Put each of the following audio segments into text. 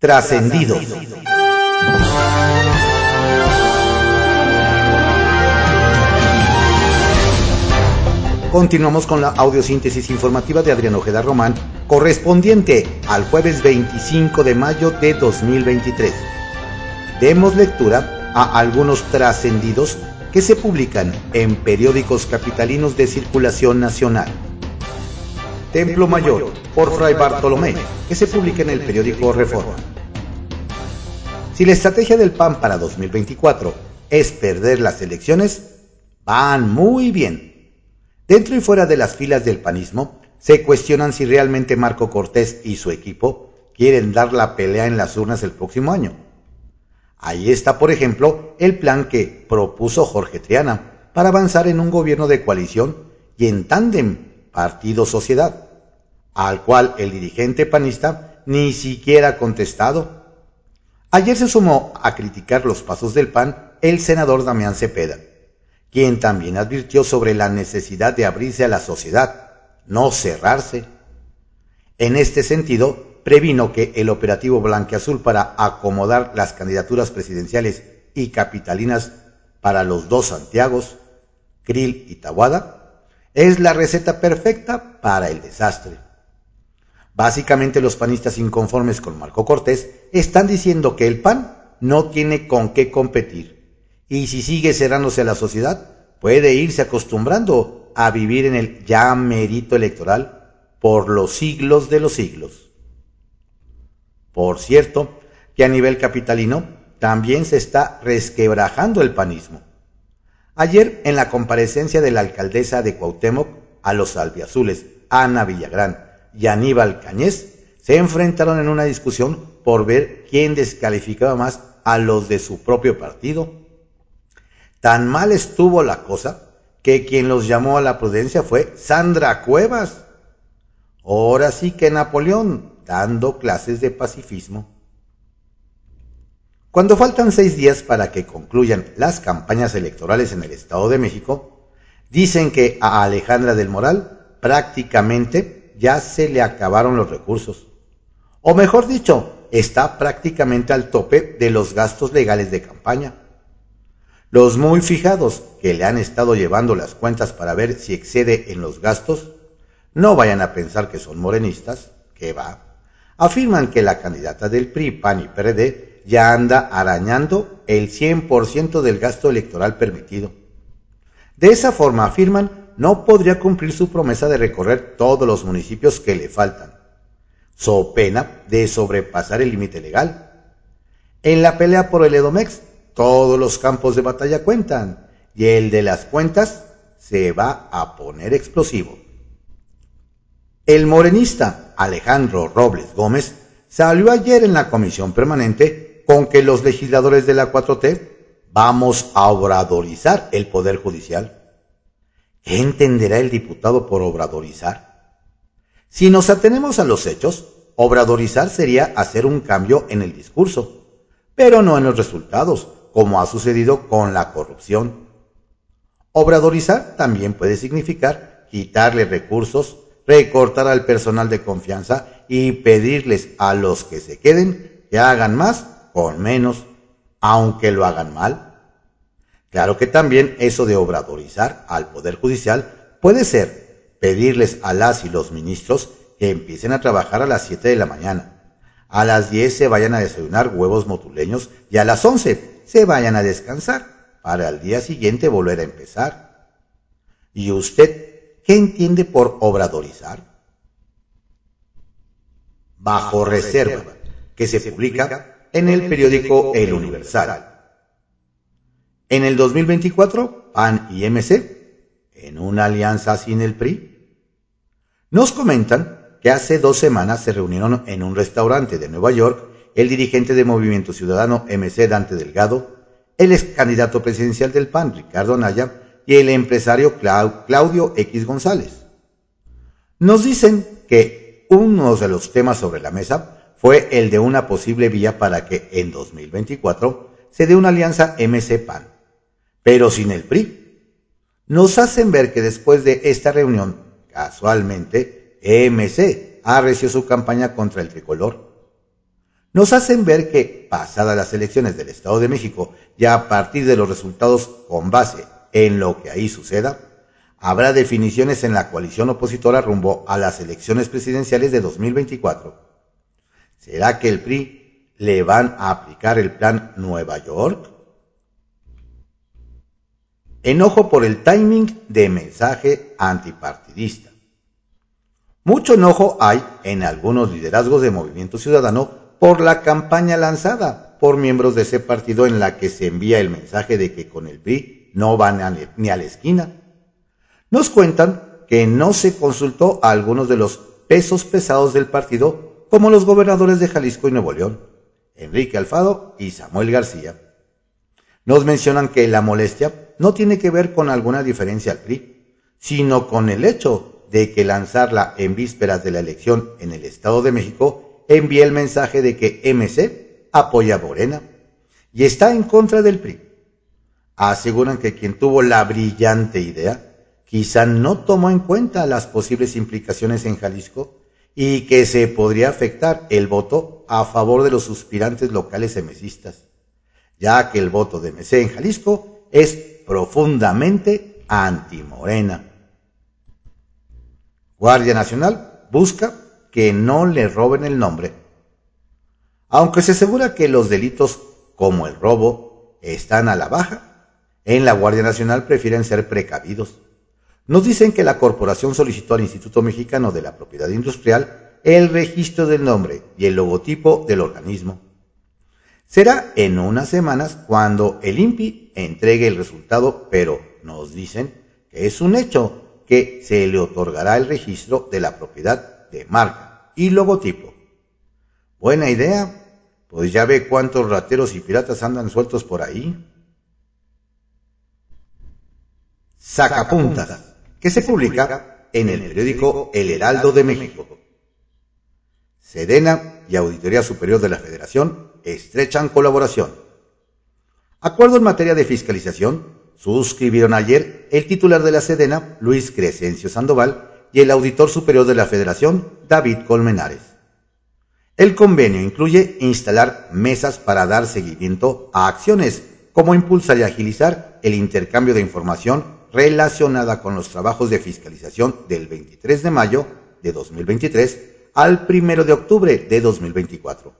Trascendidos. Continuamos con la audiosíntesis informativa de Adrián Ojeda Román, correspondiente al jueves 25 de mayo de 2023. Demos lectura a algunos trascendidos que se publican en periódicos capitalinos de circulación nacional. Templo Mayor, por Fray Bartolomé, que se publica en el periódico Reforma. Si la estrategia del PAN para 2024 es perder las elecciones, van muy bien Dentro y fuera de las filas del panismo, se cuestionan si realmente Marco Cortés y su equipo quieren dar la pelea en las urnas el próximo año. Ahí está, por ejemplo, el plan que propuso Jorge Triana para avanzar en un gobierno de coalición y en tándem partido-sociedad, al cual el dirigente panista ni siquiera ha contestado. Ayer se sumó a criticar los pasos del PAN el senador Damián Cepeda quien también advirtió sobre la necesidad de abrirse a la sociedad, no cerrarse. En este sentido, previno que el operativo Blanqueazul para acomodar las candidaturas presidenciales y capitalinas para los dos Santiagos, Krill y Tawada, es la receta perfecta para el desastre. Básicamente los panistas inconformes con Marco Cortés están diciendo que el PAN no tiene con qué competir y si sigue cerrándose a la sociedad, puede irse acostumbrando a vivir en el ya mérito electoral por los siglos de los siglos. Por cierto, que a nivel capitalino también se está resquebrajando el panismo. Ayer, en la comparecencia de la alcaldesa de Cuauhtémoc a los albiazules, Ana Villagrán y Aníbal Cañés, se enfrentaron en una discusión por ver quién descalificaba más a los de su propio partido Tan mal estuvo la cosa que quien los llamó a la prudencia fue Sandra Cuevas. Ahora sí que Napoleón, dando clases de pacifismo. Cuando faltan seis días para que concluyan las campañas electorales en el Estado de México, dicen que a Alejandra del Moral prácticamente ya se le acabaron los recursos. O mejor dicho, está prácticamente al tope de los gastos legales de campaña. Los muy fijados que le han estado llevando las cuentas para ver si excede en los gastos, no vayan a pensar que son morenistas, que va. Afirman que la candidata del PRI, PAN y PRD ya anda arañando el 100% del gasto electoral permitido. De esa forma, afirman, no podría cumplir su promesa de recorrer todos los municipios que le faltan, so pena de sobrepasar el límite legal. En la pelea por el Edomex todos los campos de batalla cuentan y el de las cuentas se va a poner explosivo. El morenista Alejandro Robles Gómez salió ayer en la comisión permanente con que los legisladores de la 4T vamos a obradorizar el Poder Judicial. ¿Qué entenderá el diputado por obradorizar? Si nos atenemos a los hechos, obradorizar sería hacer un cambio en el discurso, pero no en los resultados, como ha sucedido con la corrupción. Obradorizar también puede significar quitarle recursos, recortar al personal de confianza y pedirles a los que se queden que hagan más con menos, aunque lo hagan mal. Claro que también eso de obradorizar al Poder Judicial puede ser pedirles a las y los ministros que empiecen a trabajar a las 7 de la mañana, a las 10 se vayan a desayunar huevos motuleños y a las 11 se vayan a descansar para al día siguiente volver a empezar. ¿Y usted qué entiende por obradorizar? Bajo reserva, que se publica en el periódico El Universal. En el 2024, PAN y MC, en una alianza sin el PRI, nos comentan que hace dos semanas se reunieron en un restaurante de Nueva York el dirigente de Movimiento Ciudadano MC Dante Delgado, el ex candidato presidencial del PAN Ricardo Anaya y el empresario Claudio X González. Nos dicen que uno de los temas sobre la mesa fue el de una posible vía para que en 2024 se dé una alianza MC-PAN, pero sin el PRI. Nos hacen ver que después de esta reunión, casualmente, MC arreció su campaña contra el tricolor nos hacen ver que, pasadas las elecciones del Estado de México y a partir de los resultados con base en lo que ahí suceda, habrá definiciones en la coalición opositora rumbo a las elecciones presidenciales de 2024. ¿Será que el PRI le van a aplicar el plan Nueva York? Enojo por el timing de mensaje antipartidista. Mucho enojo hay en algunos liderazgos de Movimiento Ciudadano por la campaña lanzada por miembros de ese partido en la que se envía el mensaje de que con el PRI no van ni a la esquina. Nos cuentan que no se consultó a algunos de los pesos pesados del partido, como los gobernadores de Jalisco y Nuevo León, Enrique Alfado y Samuel García. Nos mencionan que la molestia no tiene que ver con alguna diferencia al PRI, sino con el hecho de que lanzarla en vísperas de la elección en el Estado de México envía el mensaje de que MC apoya a Morena y está en contra del PRI. Aseguran que quien tuvo la brillante idea quizá no tomó en cuenta las posibles implicaciones en Jalisco y que se podría afectar el voto a favor de los suspirantes locales emesistas, ya que el voto de MC en Jalisco es profundamente anti-morena. Guardia Nacional busca que no le roben el nombre. Aunque se asegura que los delitos como el robo están a la baja, en la Guardia Nacional prefieren ser precavidos. Nos dicen que la corporación solicitó al Instituto Mexicano de la Propiedad Industrial el registro del nombre y el logotipo del organismo. Será en unas semanas cuando el INPI entregue el resultado, pero nos dicen que es un hecho que se le otorgará el registro de la propiedad de marca y logotipo. Buena idea, pues ya ve cuántos rateros y piratas andan sueltos por ahí. Sacapuntas, que se publica en el periódico El Heraldo de México. Sedena y Auditoría Superior de la Federación estrechan colaboración. Acuerdo en materia de fiscalización suscribieron ayer el titular de la Sedena, Luis Crescencio Sandoval, y el auditor superior de la Federación, David Colmenares. El convenio incluye instalar mesas para dar seguimiento a acciones como impulsar y agilizar el intercambio de información relacionada con los trabajos de fiscalización del 23 de mayo de 2023 al 1 de octubre de 2024.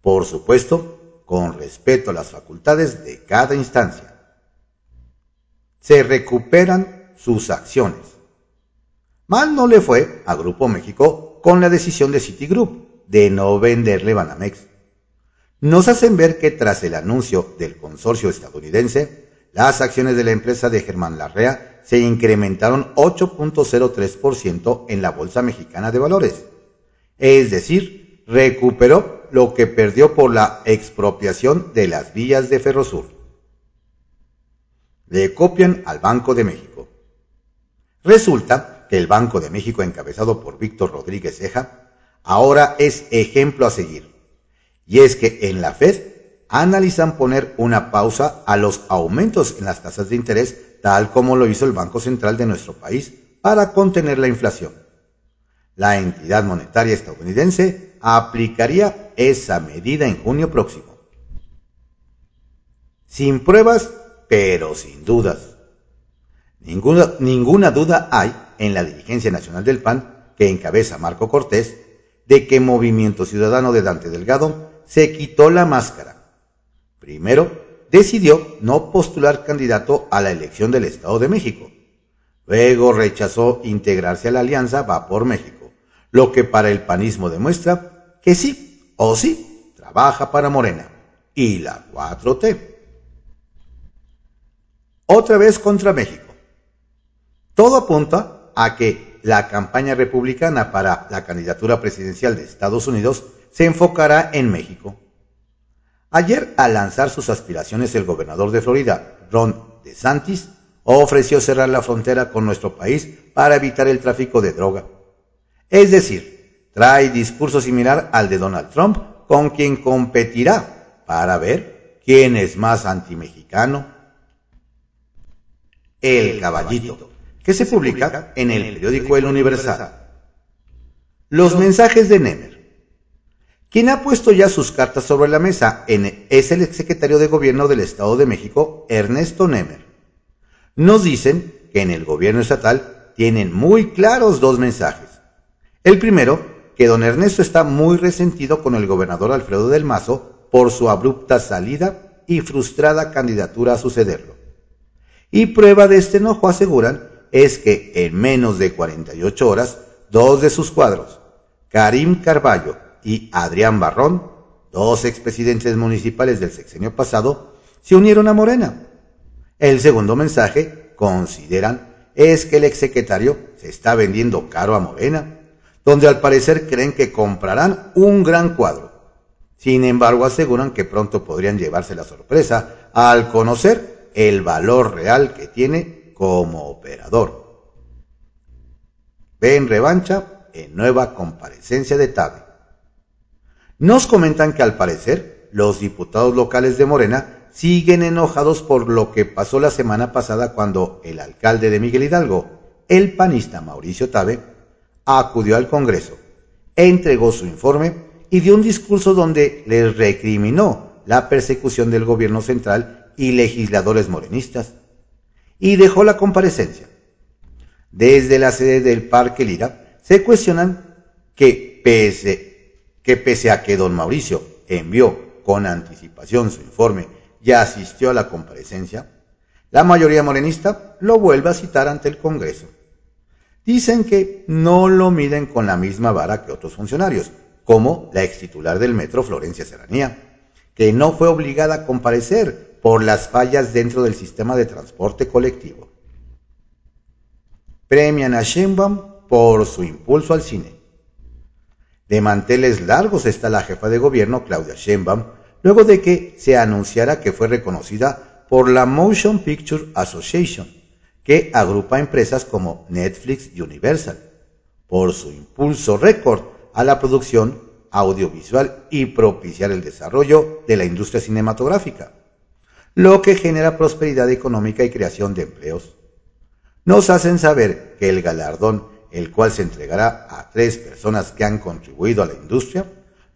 Por supuesto, con respeto a las facultades de cada instancia. Se recuperan sus acciones Mal no le fue a Grupo México con la decisión de Citigroup de no venderle Banamex. Nos hacen ver que tras el anuncio del consorcio estadounidense, las acciones de la empresa de Germán Larrea se incrementaron 8.03% en la Bolsa Mexicana de Valores. Es decir, recuperó lo que perdió por la expropiación de las vías de Ferrosur. Le copian al Banco de México. Resulta el Banco de México encabezado por Víctor Rodríguez Ceja ahora es ejemplo a seguir. Y es que en la Fed analizan poner una pausa a los aumentos en las tasas de interés, tal como lo hizo el Banco Central de nuestro país, para contener la inflación. La entidad monetaria estadounidense aplicaría esa medida en junio próximo. Sin pruebas, pero sin dudas. Ninguna, ninguna duda hay en la dirigencia nacional del PAN, que encabeza Marco Cortés, de que Movimiento Ciudadano de Dante Delgado se quitó la máscara. Primero, decidió no postular candidato a la elección del Estado de México. Luego rechazó integrarse a la alianza Va por México, lo que para el panismo demuestra que sí o sí trabaja para Morena y la 4T. Otra vez contra México. Todo apunta a que la campaña republicana para la candidatura presidencial de Estados Unidos se enfocará en México. Ayer, al lanzar sus aspiraciones, el gobernador de Florida, Ron DeSantis, ofreció cerrar la frontera con nuestro país para evitar el tráfico de droga. Es decir, trae discurso similar al de Donald Trump, con quien competirá para ver quién es más antimexicano. El caballito que se publica en el periódico El Universal. Los mensajes de Nemer. Quien ha puesto ya sus cartas sobre la mesa es el exsecretario de Gobierno del Estado de México, Ernesto Nemer. Nos dicen que en el gobierno estatal tienen muy claros dos mensajes. El primero, que don Ernesto está muy resentido con el gobernador Alfredo del Mazo por su abrupta salida y frustrada candidatura a sucederlo. Y prueba de este enojo, aseguran, es que en menos de 48 horas, dos de sus cuadros, Karim Carballo y Adrián Barrón, dos expresidentes municipales del sexenio pasado, se unieron a Morena. El segundo mensaje, consideran, es que el exsecretario se está vendiendo caro a Morena, donde al parecer creen que comprarán un gran cuadro. Sin embargo, aseguran que pronto podrían llevarse la sorpresa al conocer el valor real que tiene como operador. Ven revancha en nueva comparecencia de Tabe. Nos comentan que al parecer los diputados locales de Morena siguen enojados por lo que pasó la semana pasada cuando el alcalde de Miguel Hidalgo, el panista Mauricio Tabe, acudió al Congreso, entregó su informe y dio un discurso donde les recriminó la persecución del gobierno central y legisladores morenistas y dejó la comparecencia. Desde la sede del Parque Lira se cuestionan que pese que pese a que don Mauricio envió con anticipación su informe y asistió a la comparecencia, la mayoría morenista lo vuelve a citar ante el Congreso. Dicen que no lo miden con la misma vara que otros funcionarios, como la ex titular del metro Florencia Serranía, que no fue obligada a comparecer por las fallas dentro del sistema de transporte colectivo. Premian a Sheinbaum por su impulso al cine. De manteles largos está la jefa de gobierno, Claudia Sheinbaum, luego de que se anunciara que fue reconocida por la Motion Picture Association, que agrupa empresas como Netflix y Universal, por su impulso récord a la producción audiovisual y propiciar el desarrollo de la industria cinematográfica, lo que genera prosperidad económica y creación de empleos. Nos hacen saber que el galardón el cual se entregará a tres personas que han contribuido a la industria,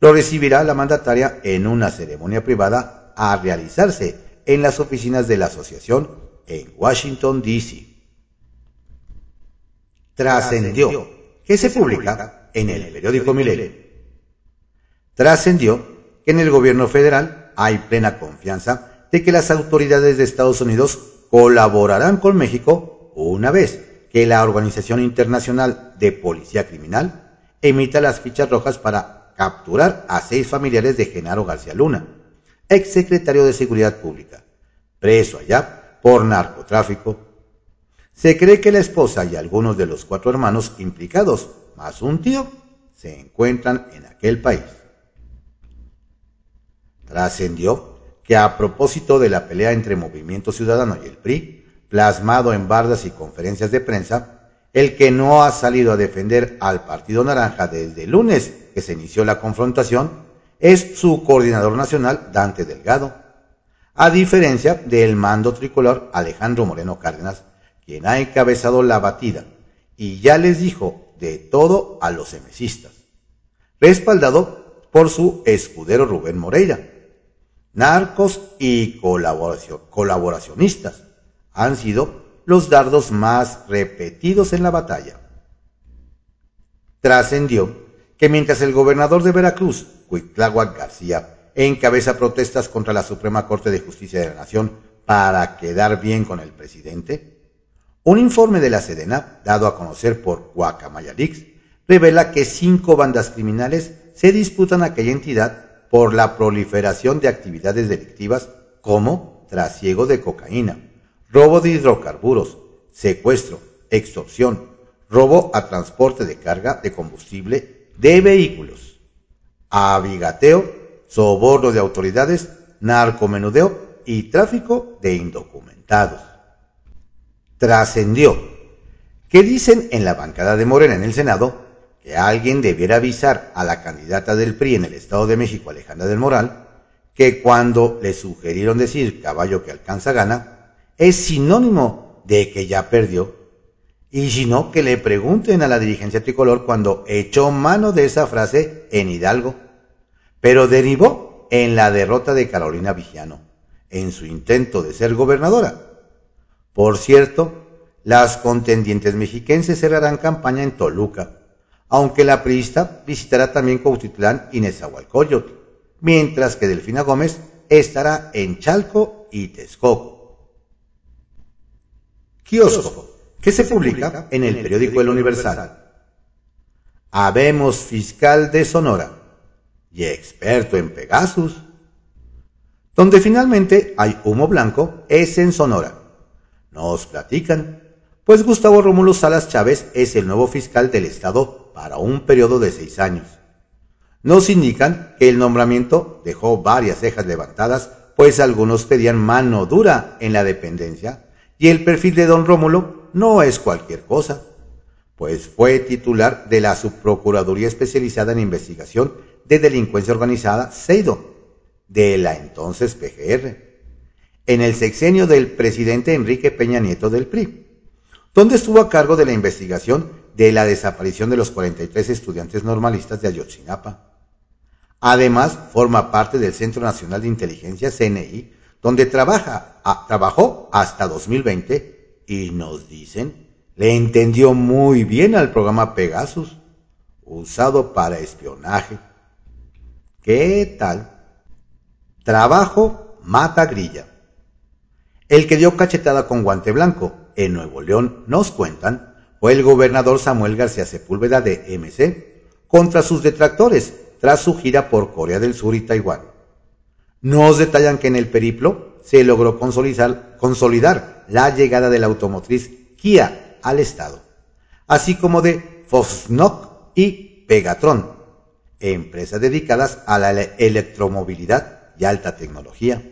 lo recibirá la mandataria en una ceremonia privada a realizarse en las oficinas de la asociación en Washington, D.C. Trascendió que se publica en el periódico Milenio. Trascendió que en el gobierno federal hay plena confianza de que las autoridades de Estados Unidos colaborarán con México una vez que la Organización Internacional de Policía Criminal emita las fichas rojas para capturar a seis familiares de Genaro García Luna, exsecretario de Seguridad Pública, preso allá por narcotráfico. Se cree que la esposa y algunos de los cuatro hermanos implicados, más un tío, se encuentran en aquel país. Trascendió que a propósito de la pelea entre Movimiento Ciudadano y el PRI, plasmado en bardas y conferencias de prensa, el que no ha salido a defender al Partido Naranja desde el lunes que se inició la confrontación es su coordinador nacional, Dante Delgado, a diferencia del mando tricolor Alejandro Moreno Cárdenas, quien ha encabezado la batida y ya les dijo de todo a los emesistas, respaldado por su escudero Rubén Moreira, narcos y colaboracionistas, han sido los dardos más repetidos en la batalla. Trascendió que mientras el gobernador de Veracruz, Cuitláhuac García, encabeza protestas contra la Suprema Corte de Justicia de la Nación para quedar bien con el presidente, un informe de la Sedena, dado a conocer por Guacamayalix, revela que cinco bandas criminales se disputan aquella entidad por la proliferación de actividades delictivas como trasiego de cocaína, robo de hidrocarburos, secuestro, extorsión, robo a transporte de carga de combustible de vehículos, abigateo, soborno de autoridades, narcomenudeo y tráfico de indocumentados. Trascendió que dicen en la bancada de Morena en el Senado que alguien debiera avisar a la candidata del PRI en el Estado de México, Alejandra del Moral, que cuando le sugirieron decir caballo que alcanza gana, es sinónimo de que ya perdió. Y si no, que le pregunten a la dirigencia tricolor cuando echó mano de esa frase en Hidalgo. Pero derivó en la derrota de Carolina Vigiano en su intento de ser gobernadora. Por cierto, las contendientes mexiquenses cerrarán campaña en Toluca, aunque la priista visitará también Cuautitlán y Nezahualcóyotl, mientras que Delfina Gómez estará en Chalco y Texcoco. Kiosco, que se publica en el periódico El Universal. Habemos fiscal de Sonora y experto en Pegasus. Donde finalmente hay humo blanco es en Sonora. Nos platican, pues Gustavo Rómulo Salas Chávez es el nuevo fiscal del Estado para un periodo de seis años. Nos indican que el nombramiento dejó varias cejas levantadas, pues algunos pedían mano dura en la dependencia, y el perfil de don Rómulo no es cualquier cosa, pues fue titular de la Subprocuraduría Especializada en Investigación de Delincuencia Organizada, CEIDO, de la entonces PGR, en el sexenio del presidente Enrique Peña Nieto del PRI, donde estuvo a cargo de la investigación de la desaparición de los 43 estudiantes normalistas de Ayotzinapa. Además, forma parte del Centro Nacional de Inteligencia CNI, donde trabaja, trabajó hasta 2020 y nos dicen, le entendió muy bien al programa Pegasus, usado para espionaje. ¿Qué tal? Trabajo mata grilla. El que dio cachetada con guante blanco en Nuevo León, nos cuentan, fue el gobernador Samuel García Sepúlveda de MC contra sus detractores tras su gira por Corea del Sur y Taiwán. Nos detallan que en el periplo se logró consolidar, la llegada de la automotriz Kia al Estado, así como de Foxnock y Pegatron, empresas dedicadas a la electromovilidad y alta tecnología.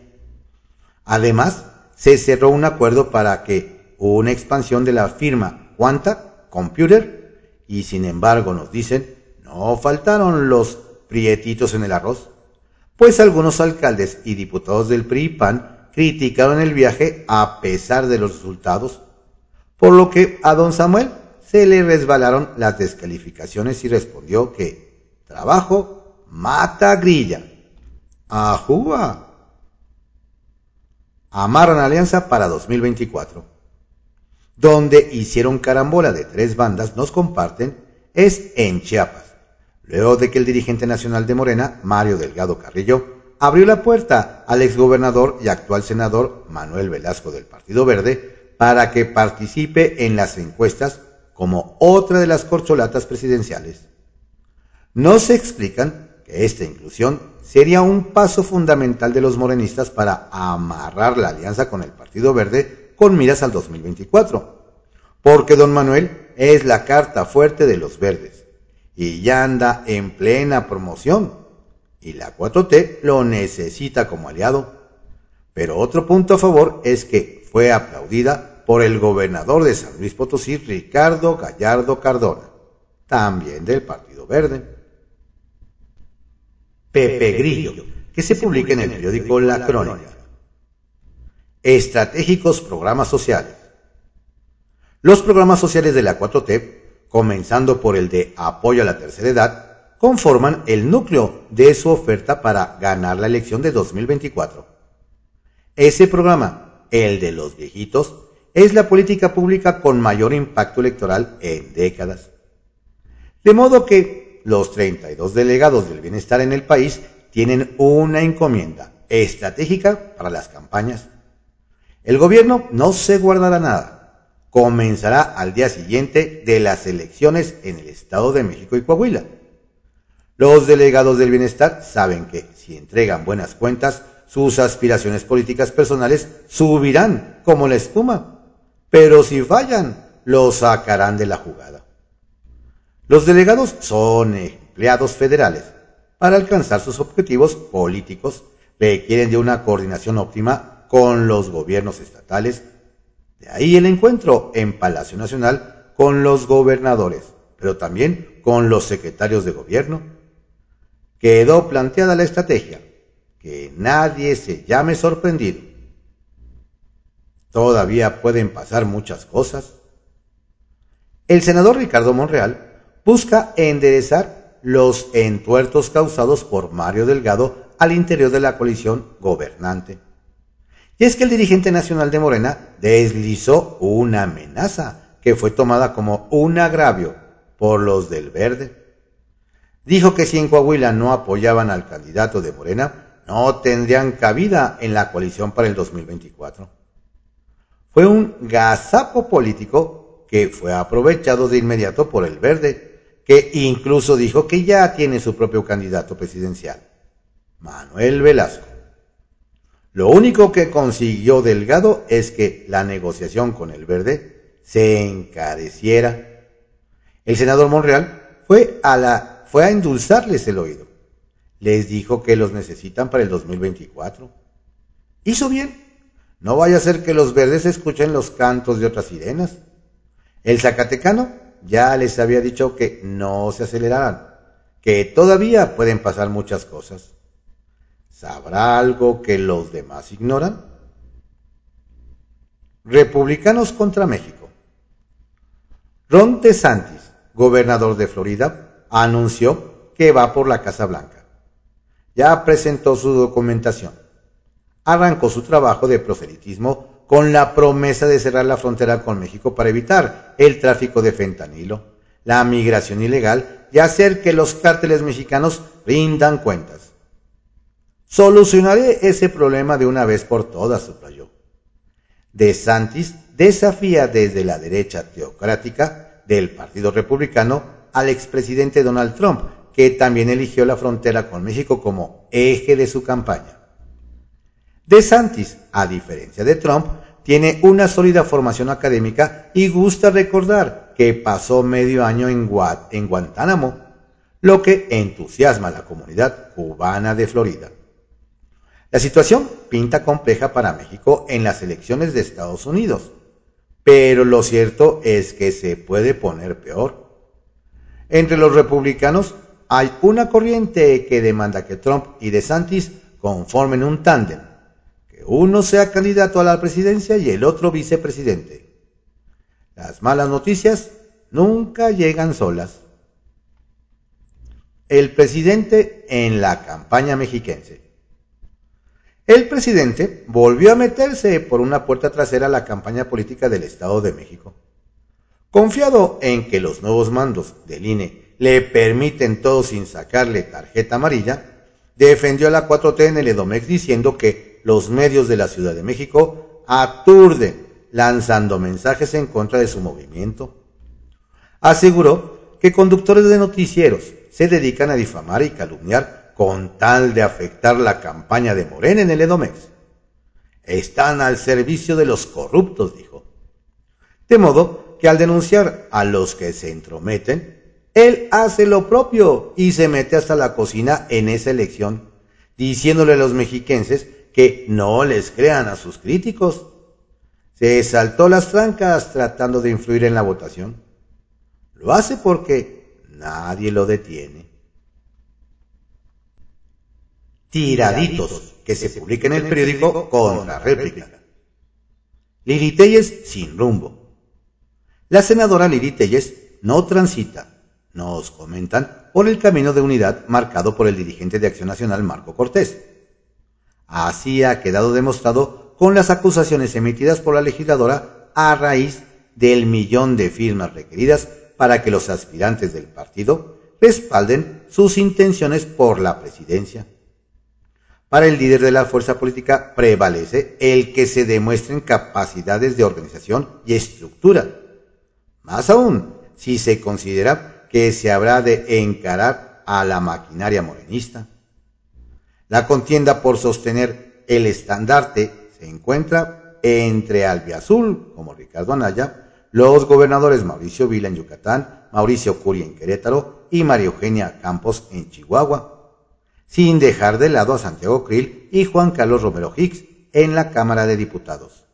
Además, se cerró un acuerdo para que una expansión de la firma Quanta Computer y sin embargo nos dicen, no faltaron los prietitos en el arroz, pues algunos alcaldes y diputados del PRI PAN criticaron el viaje a pesar de los resultados, por lo que a don Samuel se le resbalaron las descalificaciones y respondió que trabajo mata grilla. ¡Ajúa! Amarran alianza para 2024. Donde hicieron carambola de tres bandas, nos comparten, es en Chiapas. Luego de que el dirigente nacional de Morena, Mario Delgado Carrillo, abrió la puerta al exgobernador y actual senador Manuel Velasco del Partido Verde para que participe en las encuestas como otra de las corcholatas presidenciales. No se explican que esta inclusión sería un paso fundamental de los morenistas para amarrar la alianza con el Partido Verde con miras al 2024. Porque don Manuel es la carta fuerte de los verdes y ya anda en plena promoción y la 4T lo necesita como aliado. Pero otro punto a favor es que fue aplaudida por el gobernador de San Luis Potosí, Ricardo Gallardo Cardona, también del Partido Verde. Pepe Grillo, que se publica en el periódico La Crónica. Estratégicos programas sociales. Los programas sociales de la 4T, comenzando por el de apoyo a la tercera edad, conforman el núcleo de su oferta para ganar la elección de 2024. Ese programa, el de los viejitos, es la política pública con mayor impacto electoral en décadas. De modo que los 32 delegados del bienestar en el país tienen una encomienda estratégica para las campañas. El gobierno no se guardará nada. Comenzará al día siguiente de las elecciones en el Estado de México y Coahuila. Los delegados del bienestar saben que si entregan buenas cuentas, sus aspiraciones políticas personales subirán como la espuma. Pero si fallan, lo sacarán de la jugada. Los delegados son empleados federales. Para alcanzar sus objetivos políticos requieren de una coordinación óptima con los gobiernos estatales. De ahí el encuentro en Palacio Nacional con los gobernadores, pero también con los secretarios de gobierno. Quedó planteada la estrategia, que nadie se llame sorprendido. Todavía pueden pasar muchas cosas. El senador Ricardo Monreal busca enderezar los entuertos causados por Mario Delgado al interior de la coalición gobernante. Y es que el dirigente nacional de Morena deslizó una amenaza que fue tomada como un agravio por los del verde. Dijo que si en Coahuila no apoyaban al candidato de Morena, no tendrían cabida en la coalición para el 2024. Fue un gazapo político que fue aprovechado de inmediato por el verde, que incluso dijo que ya tiene su propio candidato presidencial, Manuel Velasco. Lo único que consiguió Delgado es que la negociación con el verde se encareciera. El senador Monreal fue a, la, fue a endulzarles el oído. Les dijo que los necesitan para el 2024. Hizo bien. No vaya a ser que los verdes escuchen los cantos de otras sirenas. El Zacatecano ya les había dicho que no se aceleraran, que todavía pueden pasar muchas cosas. ¿Sabrá algo que los demás ignoran? Republicanos contra México. Ron DeSantis, gobernador de Florida, anunció que va por la Casa Blanca. Ya presentó su documentación. Arrancó su trabajo de proselitismo con la promesa de cerrar la frontera con México para evitar el tráfico de fentanilo, la migración ilegal y hacer que los cárteles mexicanos rindan cuentas. Solucionaré ese problema de una vez por todas, subrayó. De Santis desafía desde la derecha teocrática del Partido Republicano al expresidente Donald Trump, que también eligió la frontera con México como eje de su campaña. De Santis, a diferencia de Trump, tiene una sólida formación académica y gusta recordar que pasó medio año en, Guantánamo, lo que entusiasma a la comunidad cubana de Florida. La situación pinta compleja para México en las elecciones de Estados Unidos, pero lo cierto es que se puede poner peor. Entre los republicanos hay una corriente que demanda que Trump y DeSantis conformen un tándem, que uno sea candidato a la presidencia y el otro vicepresidente. Las malas noticias nunca llegan solas. El presidente en la campaña mexiquense. El presidente volvió a meterse por una puerta trasera a la campaña política del Estado de México. Confiado en que los nuevos mandos del INE le permiten todo sin sacarle tarjeta amarilla, defendió a la 4T en el Edomex diciendo que los medios de la Ciudad de México aturden lanzando mensajes en contra de su movimiento. Aseguró que conductores de noticieros se dedican a difamar y calumniar con tal de afectar la campaña de Morena en el Edomex. Están al servicio de los corruptos, dijo. De modo que al denunciar a los que se entrometen, él hace lo propio y se mete hasta la cocina en esa elección, diciéndole a los mexiquenses que no les crean a sus críticos. Se saltó las trancas tratando de influir en la votación. Lo hace porque nadie lo detiene. Tiraditos, que se publica en el periódico Contra Réplica. Lili Telles sin rumbo. La senadora Lili Telles no transita, nos comentan, por el camino de unidad marcado por el dirigente de Acción Nacional Marco Cortés. Así ha quedado demostrado con las acusaciones emitidas por la legisladora a raíz del millón de firmas requeridas para que los aspirantes del partido respalden sus intenciones por la presidencia. Para el líder de la fuerza política prevalece el que se demuestren capacidades de organización y estructura. Más aún, si se considera que se habrá de encarar a la maquinaria morenista. La contienda por sostener el estandarte se encuentra entre Albiazul, como Ricardo Anaya, los gobernadores Mauricio Vila en Yucatán, Mauricio Curi en Querétaro y María Eugenia Campos en Chihuahua sin dejar de lado a Santiago Krill y Juan Carlos Romero Hicks en la Cámara de Diputados.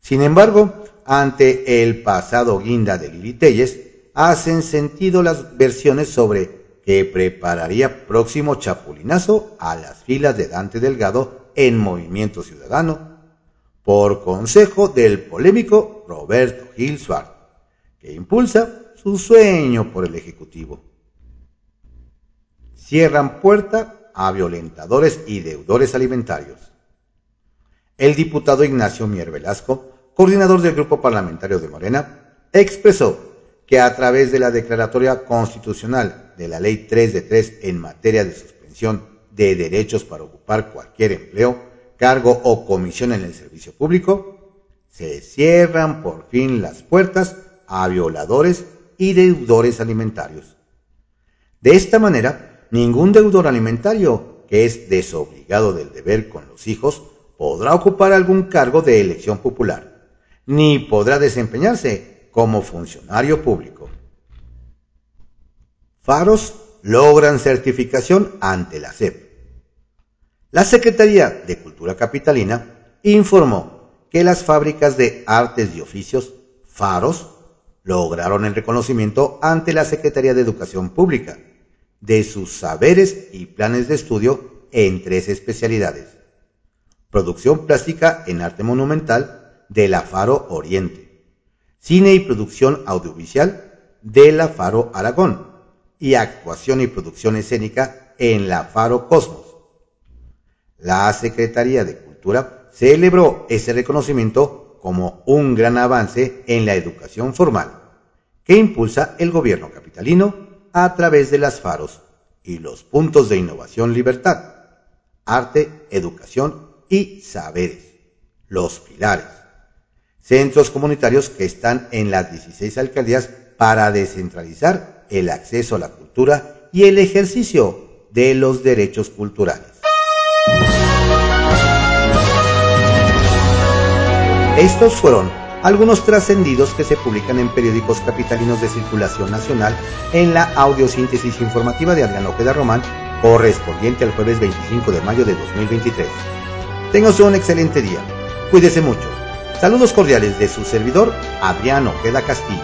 Sin embargo, ante el pasado guinda de Lili Telles, hacen sentido las versiones sobre que prepararía próximo chapulinazo a las filas de Dante Delgado en Movimiento Ciudadano, por consejo del polémico Roberto Gil Suárez, que impulsa su sueño por el Ejecutivo. cierran puerta a violentadores y deudores alimentarios. El diputado Ignacio Mier Velasco, coordinador del Grupo Parlamentario de Morena, expresó que a través de la Declaratoria Constitucional de la Ley 3 de 3 en materia de suspensión de derechos para ocupar cualquier empleo, cargo o comisión en el servicio público, se cierran por fin las puertas a violadores y deudores alimentarios. De esta manera, ningún deudor alimentario que es desobligado del deber con los hijos podrá ocupar algún cargo de elección popular, ni podrá desempeñarse como funcionario público. Faros logran certificación ante la SEP. La Secretaría de Cultura Capitalina informó que las fábricas de artes y oficios, Faros, lograron el reconocimiento ante la Secretaría de Educación Pública de sus saberes y planes de estudio en tres especialidades. Producción plástica en arte monumental de la Faro Oriente, cine y producción audiovisual de la Faro Aragón y actuación y producción escénica en la Faro Cosmos. La Secretaría de Cultura celebró ese reconocimiento como un gran avance en la educación formal que impulsa el gobierno capitalino a través de las faros y los puntos de innovación libertad, arte, educación y saberes, los pilares, centros comunitarios que están en las 16 alcaldías para descentralizar el acceso a la cultura y el ejercicio de los derechos culturales. Estos fueron algunos trascendidos que se publican en periódicos capitalinos de circulación nacional en la audiosíntesis informativa de Adrián Ojeda Román, correspondiente al jueves 25 de mayo de 2023. Tenga un excelente día. Cuídese mucho. Saludos cordiales de su servidor, Adrián Ojeda Castillo.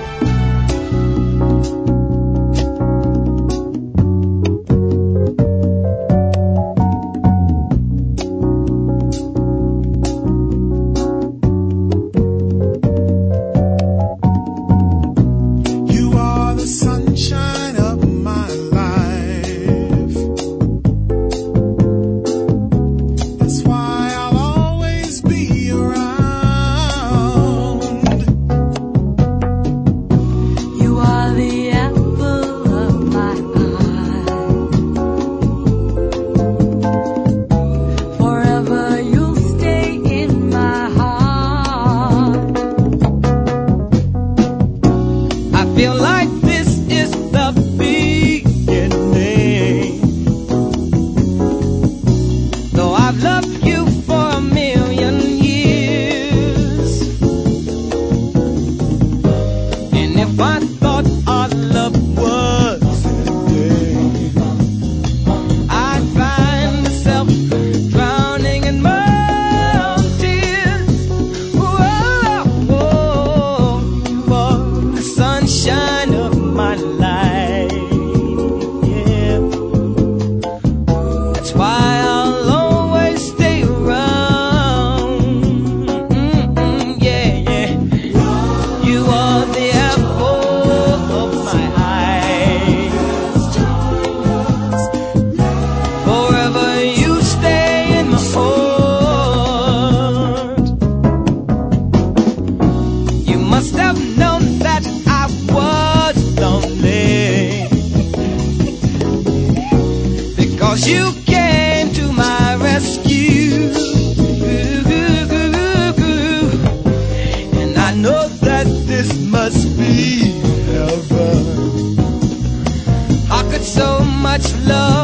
much love.